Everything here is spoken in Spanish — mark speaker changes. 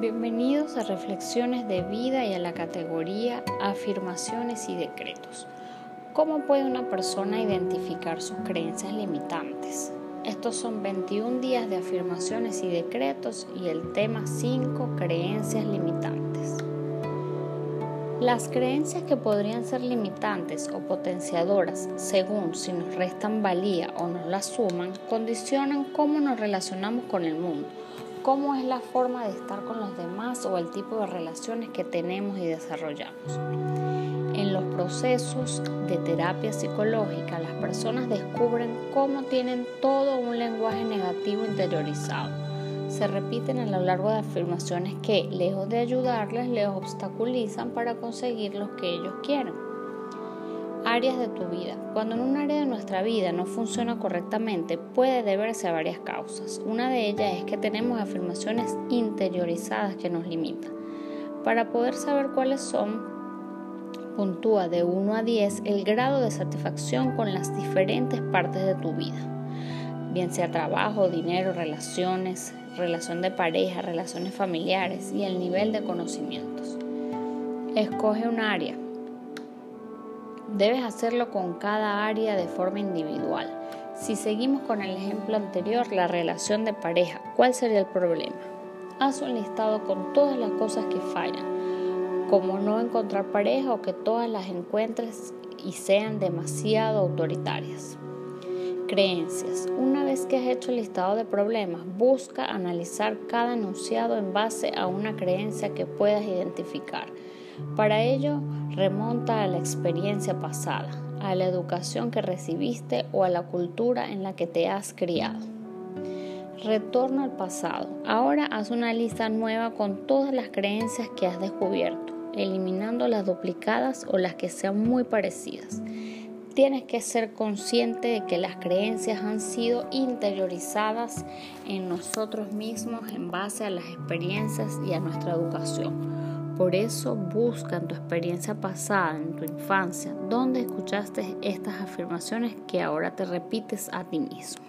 Speaker 1: Bienvenidos a Reflexiones de Vida y a la categoría Afirmaciones y Decretos. ¿Cómo puede una persona identificar sus creencias limitantes? Estos son 21 días de afirmaciones y decretos y el tema 5 creencias limitantes. Las creencias que podrían ser limitantes o potenciadoras según si nos restan valía o nos la suman condicionan cómo nos relacionamos con el mundo cómo es la forma de estar con los demás o el tipo de relaciones que tenemos y desarrollamos. En los procesos de terapia psicológica, las personas descubren cómo tienen todo un lenguaje negativo interiorizado. Se repiten a lo largo de afirmaciones que, lejos de ayudarles, les obstaculizan para conseguir lo que ellos quieren áreas de tu vida. Cuando en un área de nuestra vida no funciona correctamente, puede deberse a varias causas. Una de ellas es que tenemos afirmaciones interiorizadas que nos limitan. Para poder saber cuáles son, puntúa de 1 a 10 el grado de satisfacción con las diferentes partes de tu vida, bien sea trabajo, dinero, relaciones, relación de pareja, relaciones familiares y el nivel de conocimientos. Escoge un área Debes hacerlo con cada área de forma individual. Si seguimos con el ejemplo anterior, la relación de pareja, ¿cuál sería el problema? Haz un listado con todas las cosas que fallan, como no encontrar pareja o que todas las encuentres y sean demasiado autoritarias. Creencias. Una vez que has hecho el listado de problemas, busca analizar cada enunciado en base a una creencia que puedas identificar. Para ello, remonta a la experiencia pasada, a la educación que recibiste o a la cultura en la que te has criado. Retorno al pasado. Ahora haz una lista nueva con todas las creencias que has descubierto, eliminando las duplicadas o las que sean muy parecidas. Tienes que ser consciente de que las creencias han sido interiorizadas en nosotros mismos en base a las experiencias y a nuestra educación. Por eso busca en tu experiencia pasada, en tu infancia, dónde escuchaste estas afirmaciones que ahora te repites a ti mismo.